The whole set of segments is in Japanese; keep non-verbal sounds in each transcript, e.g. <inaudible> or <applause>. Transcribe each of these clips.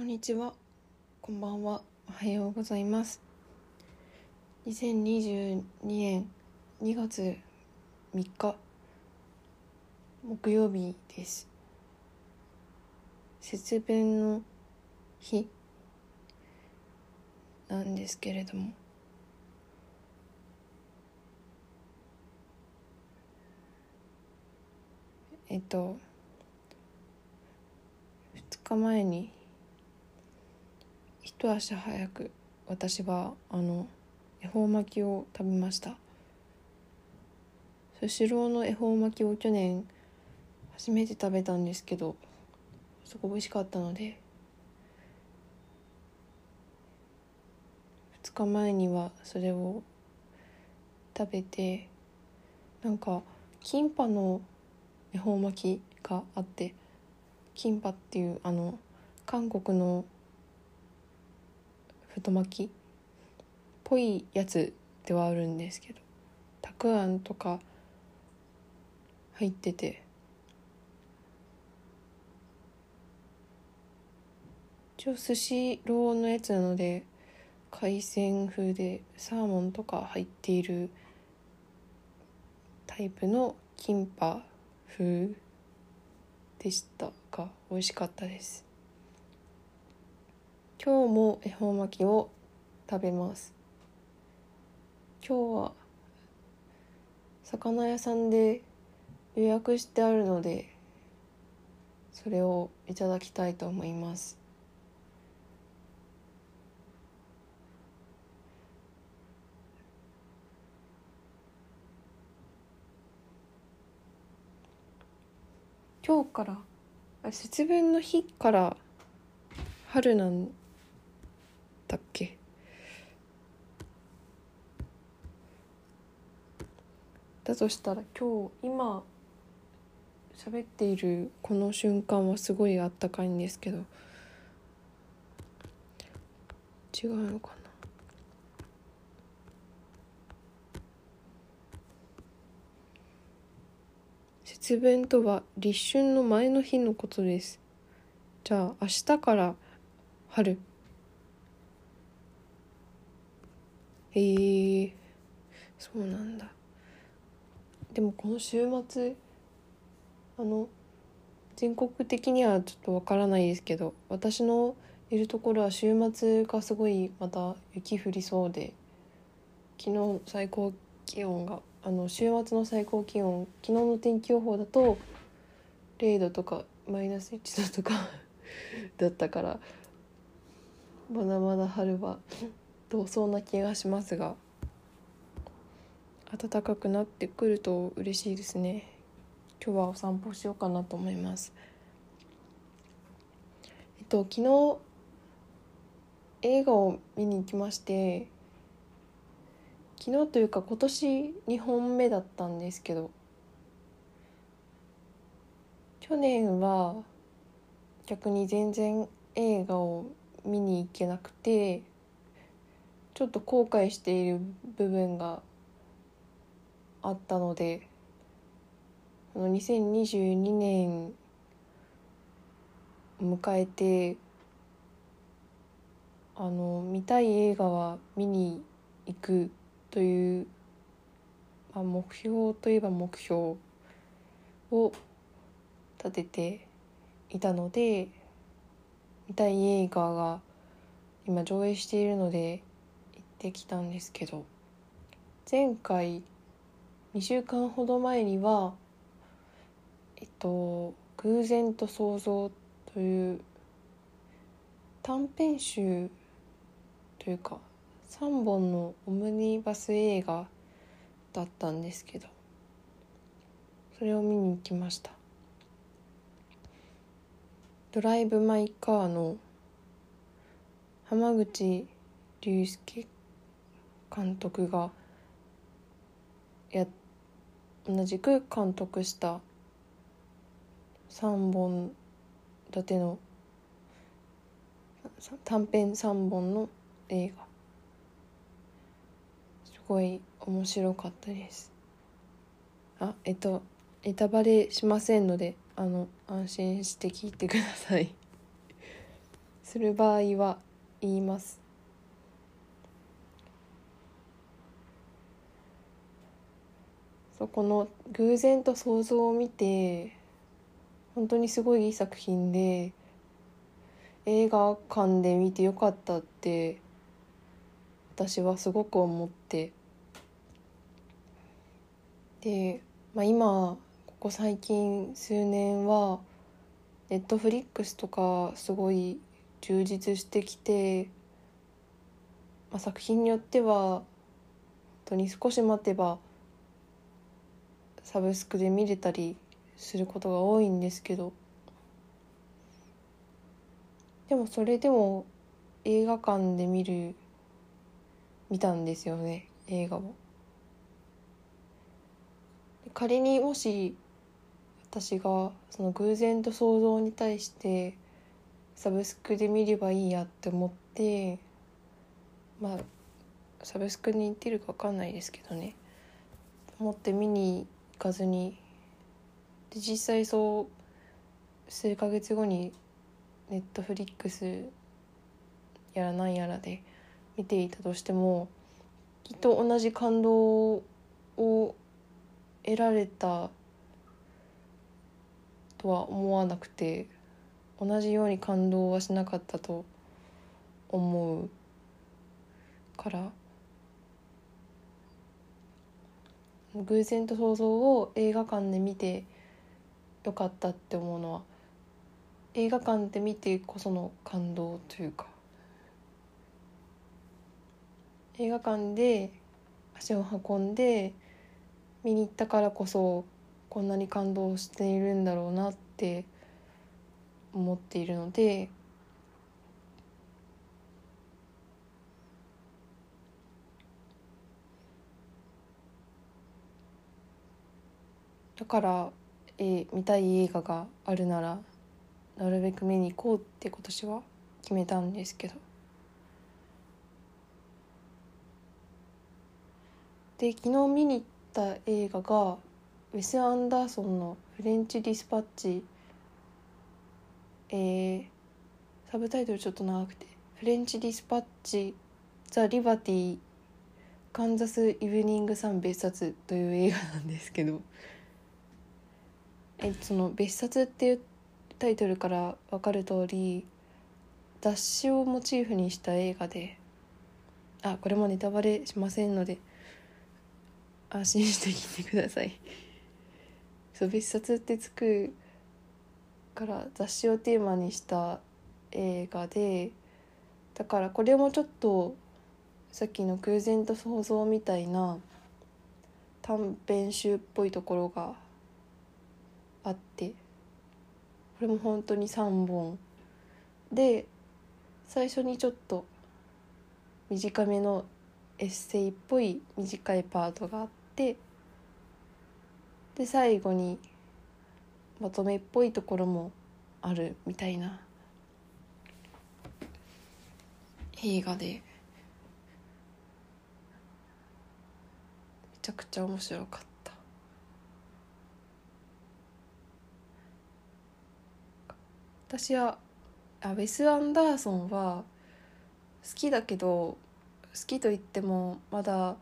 こんにちは。こんばんは。おはようございます。2022年2月3日木曜日です。節分の日なんですけれどもえっと2日前に一足早く私はあの恵方巻きを食べました。スシローの恵方巻きを去年初めて食べたんですけどすごい美味しかったので2日前にはそれを食べてなんかキンパの恵方巻きがあってキンパっていうあの韓国の太巻きっぽいやつではあるんですけどたくあんとか入ってて一応寿司ローのやつなので海鮮風でサーモンとか入っているタイプのキンパ風でしたが美味しかったです。今日も恵方巻きを食べます。今日は魚屋さんで予約してあるのでそれをいただきたいと思います。今日から節分の日から春なんだっけ？だとしたら今日今喋っているこの瞬間はすごいあったかいんですけど違うのかな？節分とは立春の前の日のことです。じゃあ明日から春。へえそうなんだ。でもこの週末あの全国的にはちょっとわからないですけど私のいるところは週末がすごいまた雪降りそうで昨日最高気温があの週末の最高気温昨日の天気予報だと0度とかマイナス1度とか <laughs> だったからまだまだ春は遠そうな気がしますが。暖かくなってくると嬉しいですね。今日はお散歩しようかなと思います。えっと昨日映画を見に行きまして昨日というか今年2本目だったんですけど去年は逆に全然映画を見に行けなくてちょっと後悔している部分があったのであの2022年迎えてあの見たい映画は見に行くという、まあ、目標といえば目標を立てていたので見たい映画が今上映しているのでってきたんですけど前回2週間ほど前にはえっと「偶然と想像」という短編集というか3本のオムニバス映画だったんですけどそれを見に行きました。ドライブ・マイ・カーの浜口竜介監督がや同じく監督した3本立ての短編3本の映画。すごい面白かったです。あえっとネタバレしませんのであの安心して聞いてください。する場合は言います。そこの偶然と想像を見て本当にすごいいい作品で映画館で見てよかったって私はすごく思って。で、まあ、今ここ最近数年はネットフリックスとかすごい充実してきて、まあ、作品によっては本当に少し待てばサブスクで見れたりすることが多いんですけどでもそれでも映画館で見る見たんですよね映画を。仮にもし私がその偶然と想像に対してサブスクで見ればいいやって思ってまあサブスクに行ってるか分かんないですけどね思って見にかずに。で実際そう数ヶ月後にネットフリックスやらなんやらで見ていたとしてもきっと同じ感動を得られたとは思わなくて同じように感動はしなかったと思うから偶然と想像を映画館で見てよかったって思うのは映画館で見てこその感動というか。映画館で足を運んで見に行ったからこそこんなに感動しているんだろうなって思っているのでだから、えー、見たい映画があるならなるべく見に行こうって今年は決めたんですけど。で昨日見に行った映画がウェス・アンダーソンの「フレンチ・ディスパッチ」えー、サブタイトルちょっと長くて「フレンチ・ディスパッチ・ザ・リバティ・カンザス・イブニング・サン別冊」という映画なんですけど。えその別冊っていうタイトルから分かる通り雑誌をモチーフにした映画であこれもネタバレしませんので安心して聞いてください。<laughs> そう別冊ってつくから雑誌をテーマにした映画でだからこれもちょっとさっきの偶然と想像みたいな短編集っぽいところがあって。これも本当に3本。で最初にちょっと短めのエッセイっぽい短いパートがあって。で最後にまとめっぽいところもあるみたいな。映画で。めちゃくちゃ面白かった。私はあウェス・アンダーソンは好きだけど好きと言ってもまだ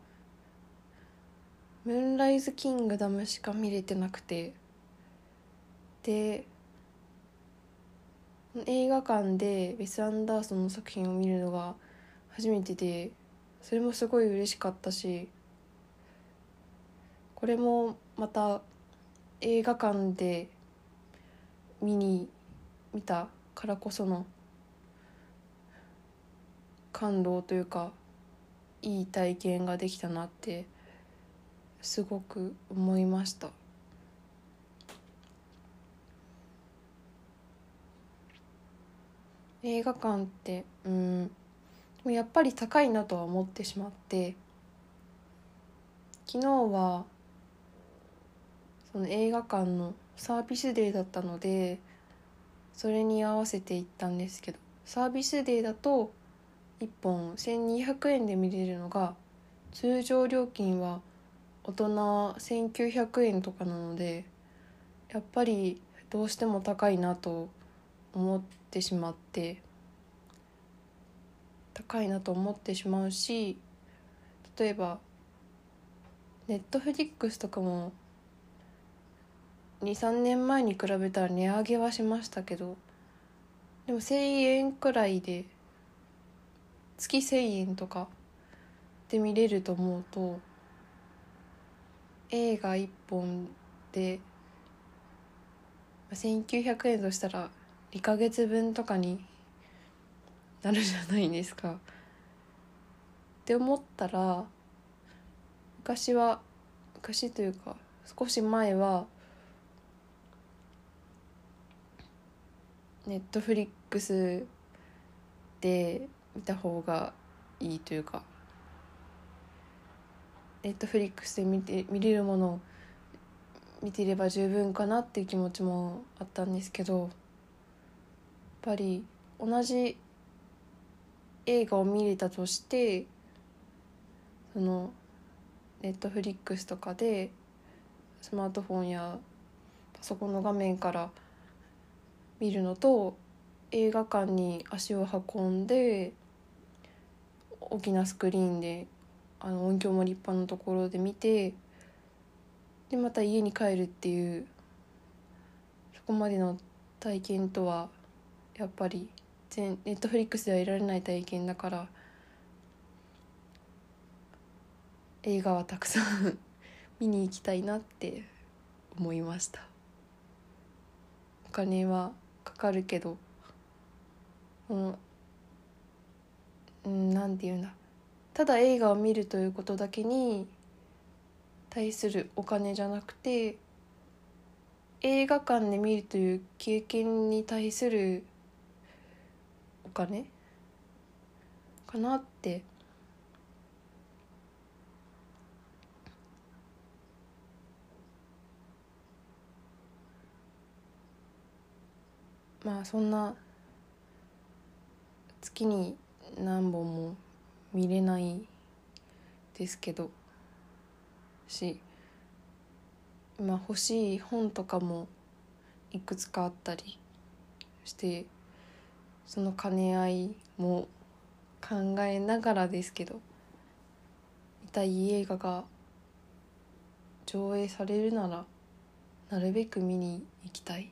「ムーンライズ・キングダム」しか見れてなくて。で映画館でウェス・アンダーソンの作品を見るのが初めてでそれもすごい嬉しかったしこれもまた映画館で見に見たからこその感動というかいい体験ができたなってすごく思いました。映画館ってうんやっぱり高いなとは思ってしまって昨日はその映画館のサービスデーだったのでそれに合わせて行ったんですけどサービスデーだと1本1200円で見れるのが通常料金は大人1900円とかなのでやっぱりどうしても高いなと思ってしまって高いなと思ってしまうし例えばネットフリックスとかも23年前に比べたら値上げはしましたけどでも1,000円くらいで月1,000円とかで見れると思うと映画1本で1900円としたら2ヶ月分とかになるじゃないですか。って思ったら昔は昔というか少し前はネットフリックスで見た方がいいというか。ネットフリックスで見て見れるものを見ていれば十分かなっていう気持ちもあったんですけどやっぱり同じ映画を見れたとしてそのネットフリックスとかでスマートフォンやパソコンの画面から見るのと映画館に足を運んで大きなスクリーンであの音響も立派なところで見てでまた家に帰るっていうそこまでの体験とはやっぱり全ネットフリックスでは得られない体験だから映画はたくさん <laughs> 見に行きたいなって思いました。お金はかかるけど。うんなんて言うんだ。ただ映画を見るということだけに対するお金じゃなくて映画館で見るという経験に対するお金かなってまあそんな月に何本も見れないですけどしまあ欲しい本とかもいくつかあったりしてその兼ね合いも考えながらですけど見たい映画が上映されるならなるべく見に行きたい。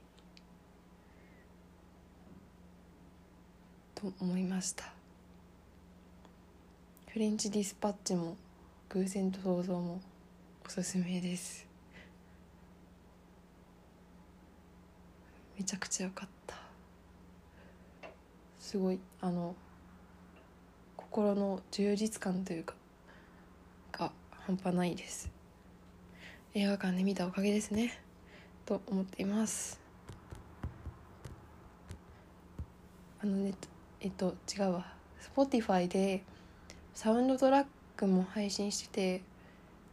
と思いました。フレンチディスパッチも偶然と想像もおすすめです。めちゃくちゃ良かった。すごいあの心の充実感というかが半端ないです。映画館で見たおかげですね。と思っています。あのねえっと違うわ。Spotify でサウンドトラックも配信してて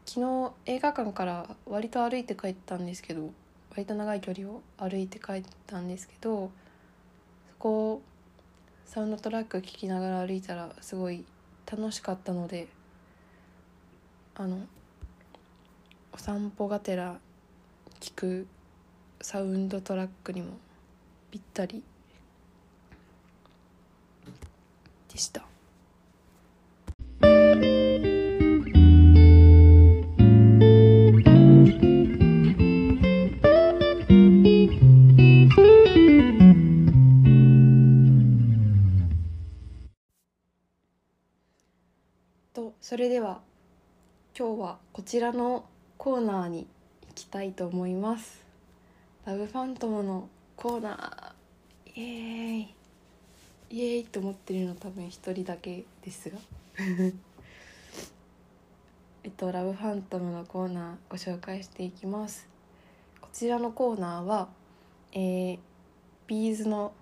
昨日映画館から割と歩いて帰ったんですけど割と長い距離を歩いて帰ったんですけどそこをサウンドトラック聴きながら歩いたらすごい楽しかったのであのお散歩がてら聴くサウンドトラックにもぴったりでした。とそれでは今日はこちらのコーナーに行きたいと思います。ラブファントムのコーナー。イエーイ。イエーイと思ってるの多分一人だけですが。<laughs> えっとラブファントムのコーナーご紹介していきます。こちらのコーナーはえー、ビーズの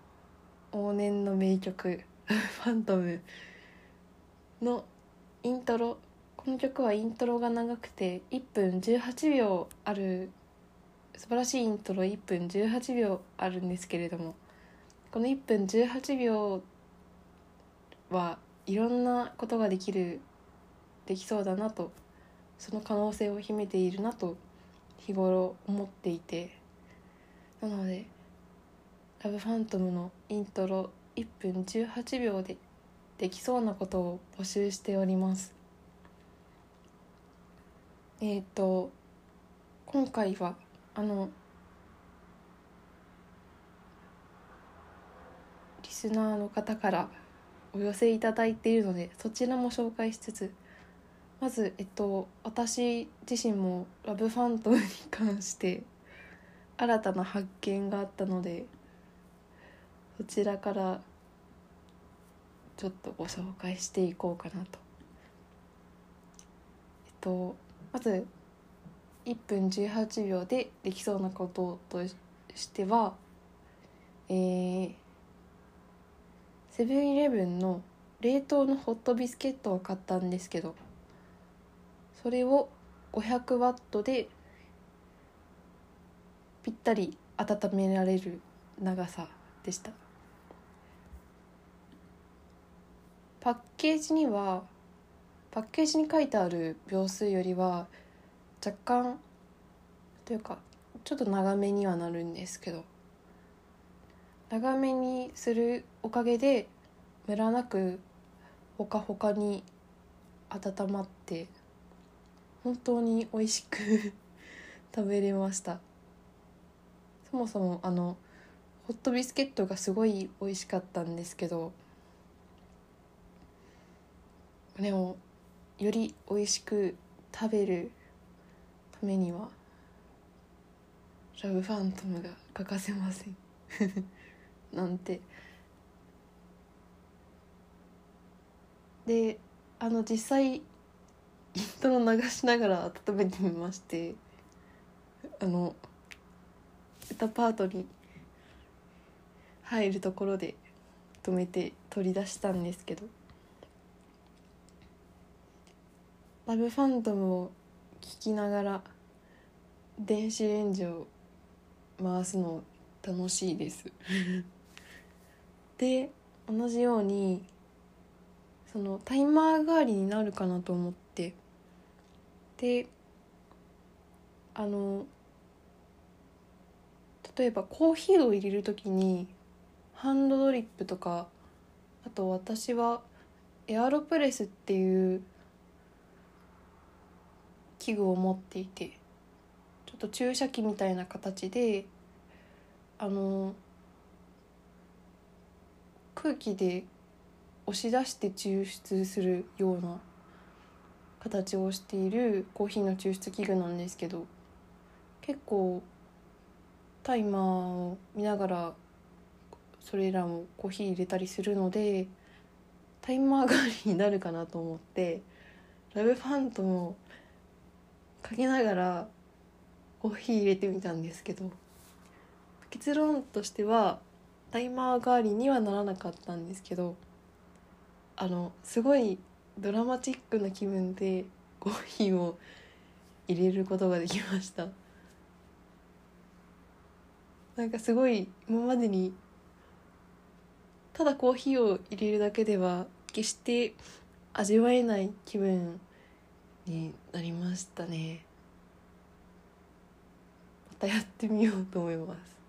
往年の名曲「ファントム」のイントロ。この曲はイントロが長くて1分18秒ある素晴らしいイントロ1分18秒あるんですけれどもこの1分18秒はいろんなことができるできそうだなとその可能性を秘めているなと日頃思っていてなので「ラブファントム」のイントロ1分18秒でできそうなことを募集しております。えっ、と今回はあのリスナーの方からお寄せいただいているのでそちらも紹介しつつまず、えっと、私自身もラブファントムに関して新たな発見があったのでそちらからちょっとご紹介していこうかなと。えっとまず1分18秒でできそうなこととしてはえー、セブンイレブンの冷凍のホットビスケットを買ったんですけどそれを500ワットでぴったり温められる長さでした。パッケージにはパッケージに書いてある秒数よりは若干というかちょっと長めにはなるんですけど長めにするおかげでムラなくほかほかに温まって本当に美味しく <laughs> 食べれました。そもそもあのホットビスケットがすごい美味しかったんですけどでもより美味しく食べるためにはラブファントムが欠かせません。なんて。であの実際イントロ流しながら温めてみましてあの歌パートに入るところで止めて取り出したんですけどラブファントムを聴きながら電子レンジを回すの楽しいです。で同じようにそのタイマー代わりになるかなと思って。であの例えばコーヒーを入れる時にハンドドリップとかあと私はエアロプレスっていう器具を持っていてちょっと注射器みたいな形であの空気で押し出して抽出するような形をしているコーヒーの抽出器具なんですけど結構タイマーを見ながらそれらもコーヒー入れたりするのでタイマー代わりになるかなと思ってラブファントムをかけながらコーヒー入れてみたんですけど結論としてはタイマー代わりにはならなかったんですけどあのすごいドラマチックな気分でコーヒーを入れることができました。なんかすごい今までにただコーヒーを入れるだけでは決して味わえない気分になりましたね。またやってみようと思います。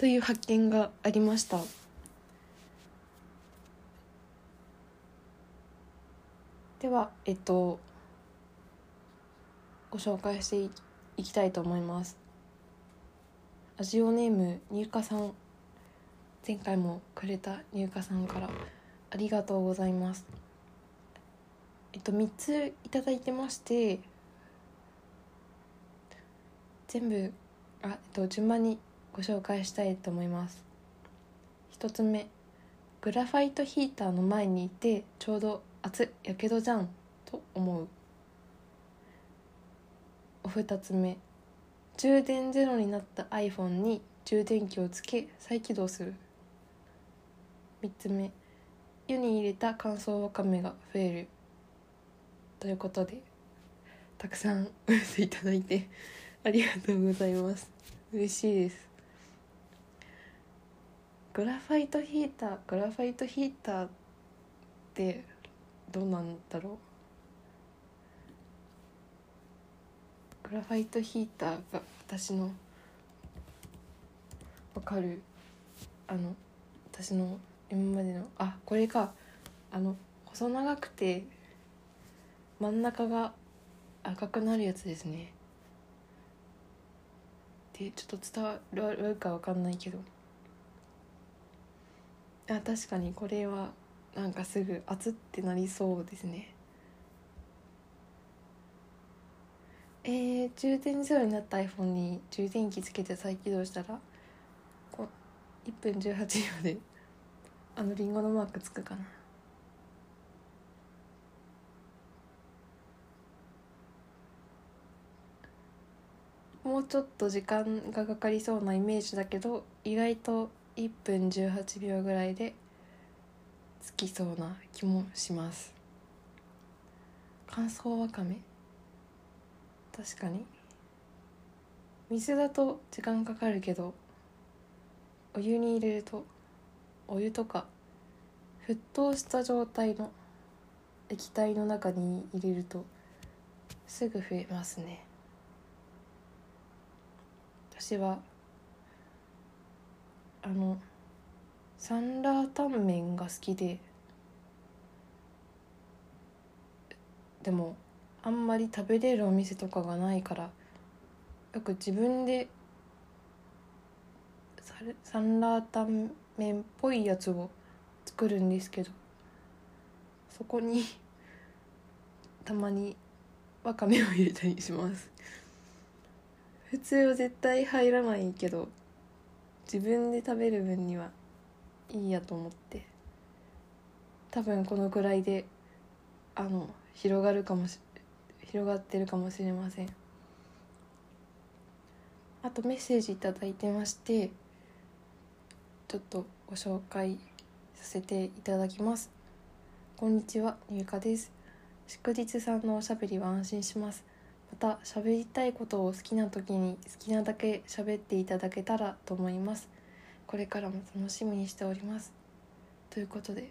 という発見がありました。ではえっとご紹介していきたいと思います。ラジオネーム入荷さん。前回もくれた入荷さんからありがとうございます。えっと3ついただいてまして全部あ、えっと、順番にご紹介したいと思います。1つ目グラファイトヒーターの前にいてちょうど熱やけどじゃんと思う。お二つ目充電ゼロになった iPhone に充電器をつけ再起動する。3つ目湯に入れた乾燥わかめが増える。ということでたくさんお寄せいただいてありがとうございます。嬉しいです。グラファイトヒーターグラファイトヒーターってどうなんだろう？グラファイトヒーターが私のわかる？あの私の今までのあこれか。あの細長くて真ん中が赤くなるやつですね。でちょっと伝わるか分かんないけど。あ確かにこれはなんかすぐ熱ってなりそうですね。えー、充電ゼロになった iPhone に充電器つけて再起動したらこ1分18秒であのリンゴのマークつくかな。もうちょっと時間がかかりそうなイメージだけど意外と1分18秒ぐらいでつきそうな気もします。乾燥わかめ？確かに。水だと時間かかるけどお湯に入れるとお湯とか沸騰した状態の液体の中に入れるとすぐ増えますね。私はあのサンラータンメンが好きででもあんまり食べれるお店とかがないからよく自分でサンラータンメンっぽいやつを作るんですけどそこに <laughs> たまにわかめを入れたりします。普通は絶対入らないけど自分で食べる分にはいいやと思って多分このくらいであの広がるかもし広がってるかもしれません。あとメッセージ頂いてましてちょっとご紹介させていただきます。こんにちは入荷です。祝日さんのおしゃべりは安心します。た喋りたいことを好きな時に好きなだけ喋っていただけたらと思います。これからも楽しみにしております。ということで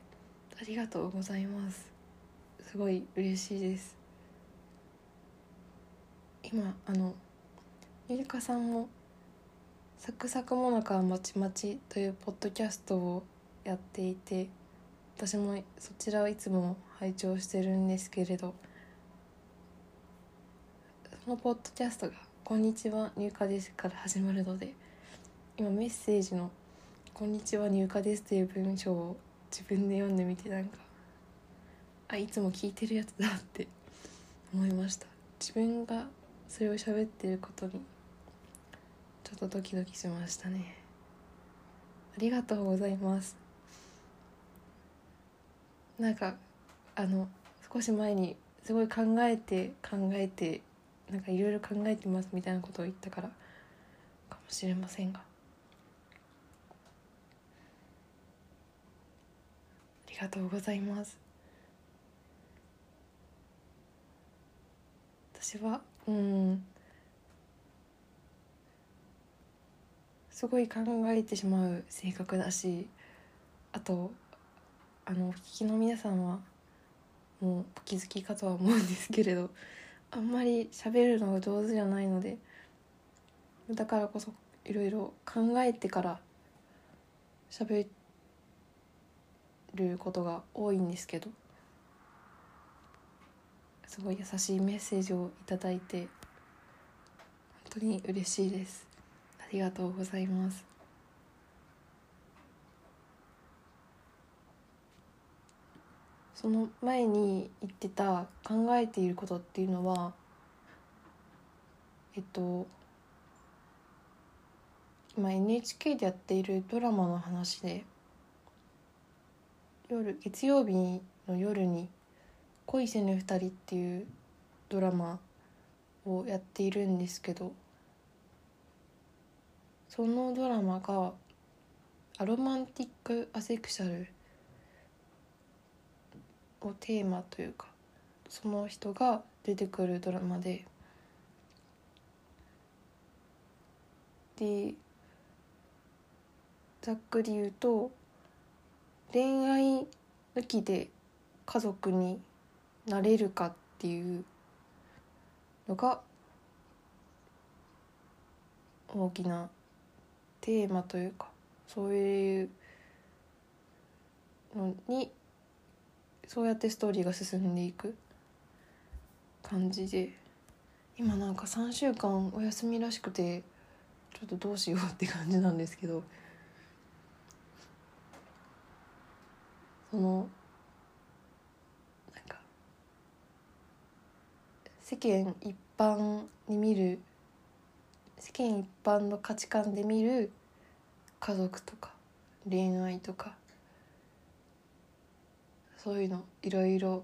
ありがとうございます。すごい嬉しいです。今あのゆりかさんも「サクサクもなかはまちまち」というポッドキャストをやっていて私もそちらをいつも拝聴してるんですけれどのポッドキャストが「こんにちは入荷です」から始まるので今メッセージの「こんにちは入荷です」という文章を自分で読んでみてなんかあいつも聞いてるやつだって思いました。自分がそれを喋ってることにちょっとドキドキしましたね。ありがとうございます。なんかあの少し前にすごい考えて考えてなんかいろいろ考えてますみたいなことを言ったからかもしれませんが。ありがとうございます。私はうん。すごい考えてしまう性格だしあとあのお聞きの皆さんはもうお気づきかとは思うんですけれど。あんまり喋るのが上手じゃないのでだからこそいろいろ考えてから喋ることが多いんですけどすごい優しいメッセージを頂いて本当に嬉しいです。ありがとうございます。その前に言ってた考えていることっていうのはえっと今 NHK でやっているドラマの話で夜月曜日の夜に「恋せぬ二人」っていうドラマをやっているんですけどそのドラマがアロマンティック・アセクシャルをテーマというかその人が出てくるドラマで。でざっくり言うと恋愛抜きで家族になれるかっていうのが大きなテーマというかそういうのにそうやってストーリーが進んでいく感じで今なんか3週間お休みらしくてちょっとどうしようって感じなんですけどそのなんか世間一般に見る世間一般の価値観で見る家族とか恋愛とかそういうのいろいろ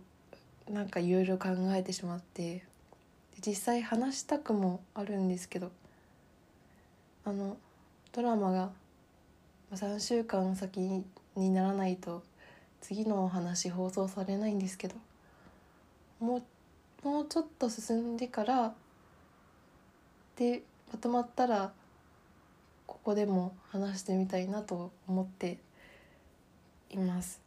なんかいろいろ考えてしまって実際話したくもあるんですけどあのドラマが3週間先にならないと次のお話放送されないんですけどもうもうちょっと進んでからでまとまったらここでも話してみたいなと思っています。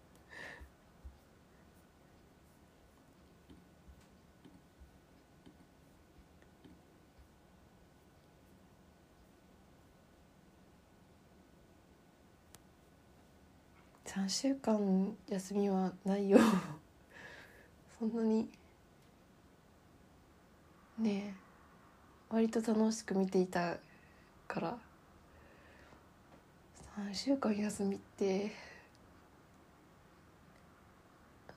3週間休みはないよ。<laughs> そんなに。ねえ。割と楽しく見ていたから。3週間休みって。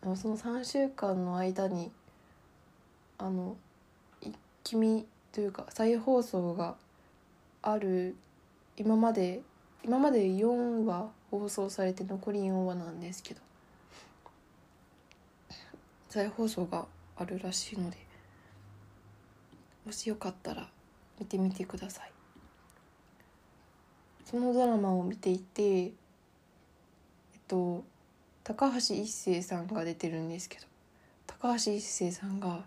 その3週間の間にあの一気見というか再放送がある今まで今まで4話放送されて残り4話なんですけど再放送があるらしいのでもしよかったら見てみてください。そのドラマを見ていてえっと高橋一生さんが出てるんですけど高橋一生さんが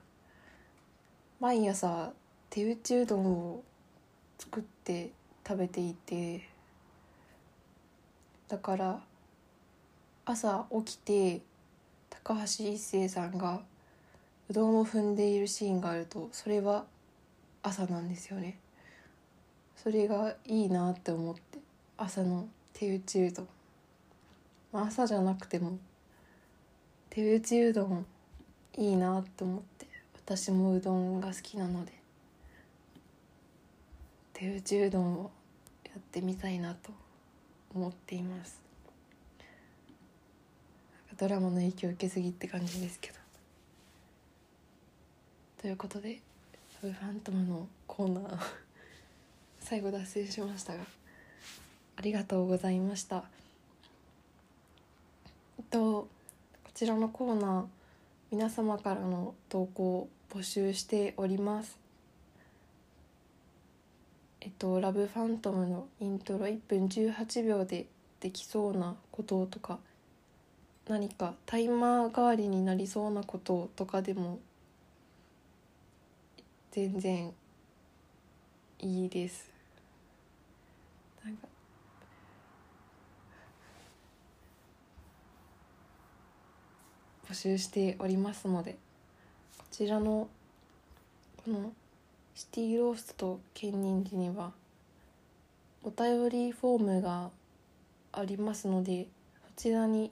毎朝手打ちうどんを作って食べていてだから朝起きて高橋一生さんがうどんを踏んでいるシーンがあるとそれは朝なんですよね。それがいいなって思って朝の手打ちうどん、まあ、朝じゃなくても手打ちうどんいいなって思って私もうどんが好きなので手打ちうどんをやってみたいなと思っています。ドラマの影響を受けすぎって感じですけど。ということで「ファントム」のコーナー <laughs> 最後脱線しましたがありがとうございました。えっとこちらのコーナー皆様からの投稿を募集しております。えっと、ラブファントムのイントロ1分18秒でできそうなこととか何かタイマー代わりになりそうなこととかでも全然いいです。なんか募集しておりますのでこちらのこのシティローストと兼任時にはお便りフォームがありますのでそちらに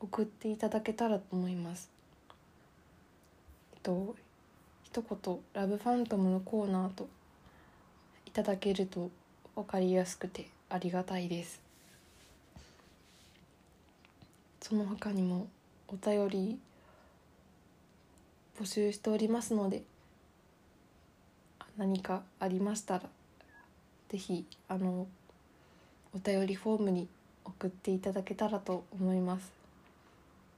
送っていただけたらと思います。えっと一言「ラブファントム」のコーナーといただけると分かりやすくてありがたいです。その他にもお便り募集しておりますので何かありましたら是非あのお便りフォームに送っていただけたらと思います。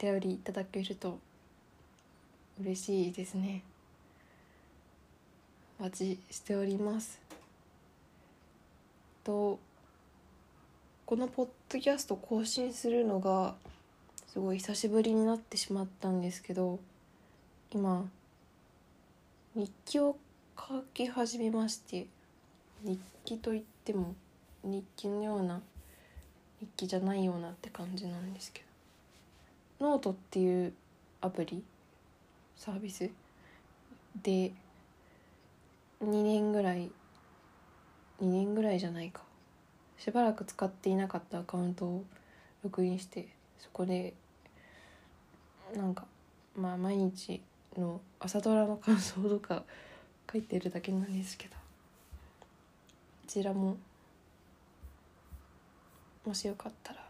お便りいただけると嬉しいですね。お待ちしております。とこのポッドキャスト更新するのがすごい久しぶりになってしまったんですけど今日記を書き始めまして日記といっても日記のような日記じゃないようなって感じなんですけどノートっていうアプリサービス？で2年ぐらい2年ぐらいじゃないか。しばらく使っていなかったアカウントをログインしてそこでなんかまあ毎日の朝ドラの感想とか書いてるだけなんですけど。こちらももしよかったら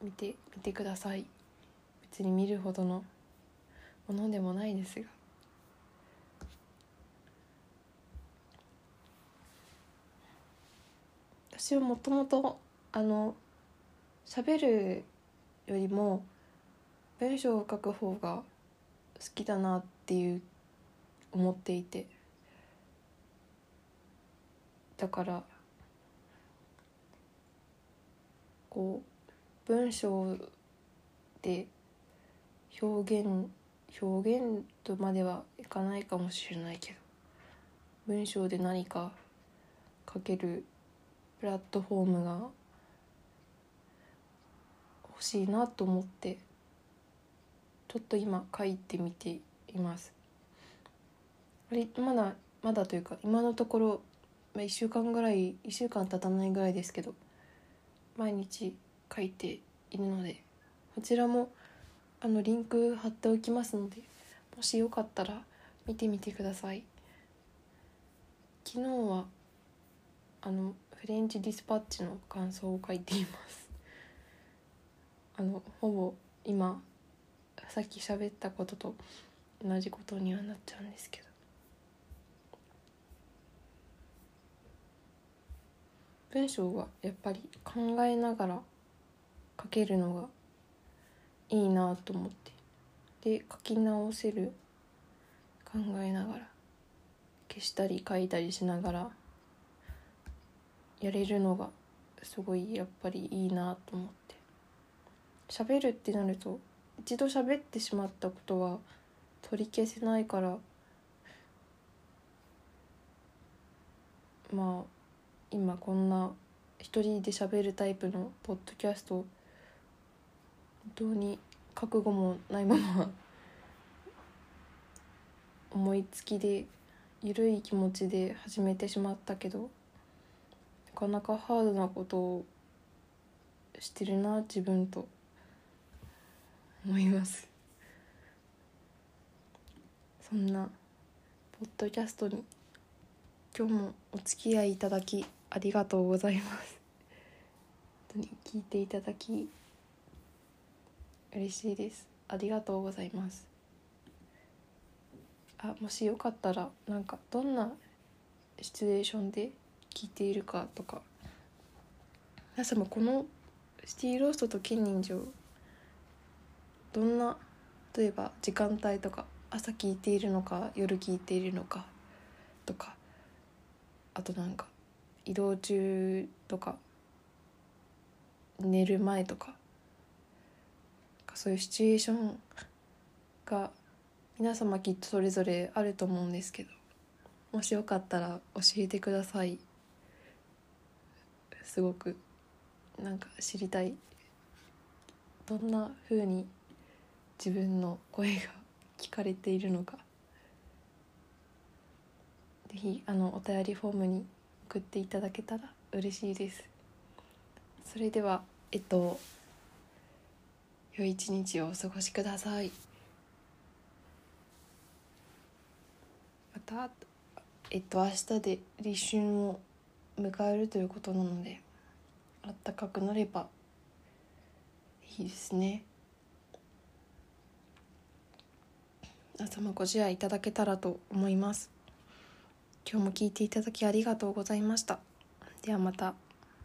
見て見てください。別に見るほどのものでもないですが。私はもともとあの喋るよりも文章を書く方が好きだなっていう思っていて。だからこう文章で表現表現とまではいかないかもしれないけど文章で何か書けるプラットフォームが欲しいなと思ってちょっと今書いてみています。あれまだまだというか今のところ、ま、1週間ぐらい1週間経たないぐらいですけど毎日書いているのでこちらもあのリンク貼っておきますのでもしよかったら見てみてください。昨日はあのフレンチディスパッチの感想を書いています。<laughs> あのほぼ今さっき喋ったことと同じことにはなっちゃうんですけど。文章はやっぱり考えながら書けるのがいいなと思ってで書き直せる考えながら消したり書いたりしながらやれるのがすごいやっぱりいいなと思って。喋るってなると一度喋ってしまったことは取り消せないからまあ今こんな一人で喋るタイプのポッドキャスト本当に覚悟もないまま <laughs> 思いつきで緩い気持ちで始めてしまったけどなかなかハードなことをしてるな自分と。思います。そんなポッドキャストに今日もお付き合いいただきありがとうございます。本当に聞いていただき嬉しいです。ありがとうございます。あもしよかったらなんかどんなシチュエーションで聞いているかとか。皆様このシティローストと金人情どんな例えば時間帯とか朝聞いているのか夜聞いているのかとか。あとなんか移動中とか寝る前とかそういうシチュエーションが皆様きっとそれぞれあると思うんですけどもしよかったら教えてください。すごくなんか知りたい。どんな風に自分の声が聞かれているのか。是非あのお便りフォームに送っていただけたら嬉しいです。それではえっと良い一日をお過ごしください。またえっと明日で立春を迎えるということなのであったかくなればいいですね。朝もご自愛いただけたらと思います。今日も聞いていただきありがとうございました。ではまた。